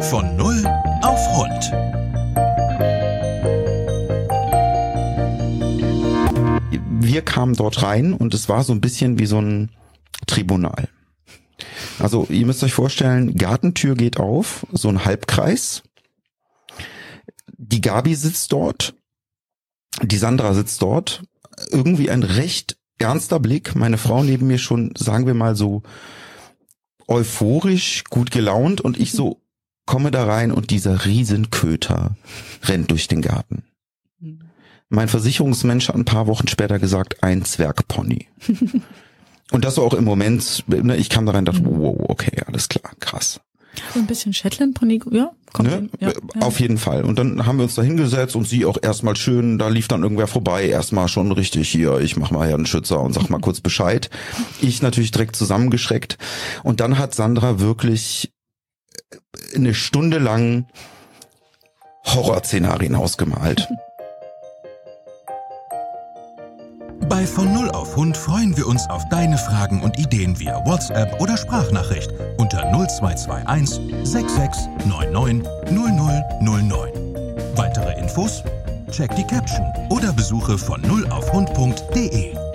Von Null auf Rund. Wir kamen dort rein und es war so ein bisschen wie so ein Tribunal. Also ihr müsst euch vorstellen, Gartentür geht auf, so ein Halbkreis. Die Gabi sitzt dort, die Sandra sitzt dort. Irgendwie ein recht ernster Blick. Meine Frau neben mir schon, sagen wir mal so, euphorisch, gut gelaunt und ich so komme da rein und dieser Riesenköter rennt durch den Garten. Mein Versicherungsmensch hat ein paar Wochen später gesagt, ein Zwergpony. Und das war auch im Moment, ne, ich kam da rein und dachte, wow, okay, alles klar, krass. So ein bisschen Shetland Pony, ja, kommt Ne? hin. Ja, ja. Auf jeden Fall. Und dann haben wir uns da hingesetzt und sie auch erstmal schön, da lief dann irgendwer vorbei, erstmal schon richtig hier, ich mach mal Herrn Schützer und sag mal kurz Bescheid. Ich natürlich direkt zusammengeschreckt. Und dann hat Sandra wirklich eine Stunde lang Horrorszenarien ausgemalt. Bei von Null auf Hund freuen wir uns auf deine Fragen und Ideen via WhatsApp oder Sprachnachricht unter 0221 6699 0009. Weitere Infos? Check die Caption oder besuche von nullaufhund.de.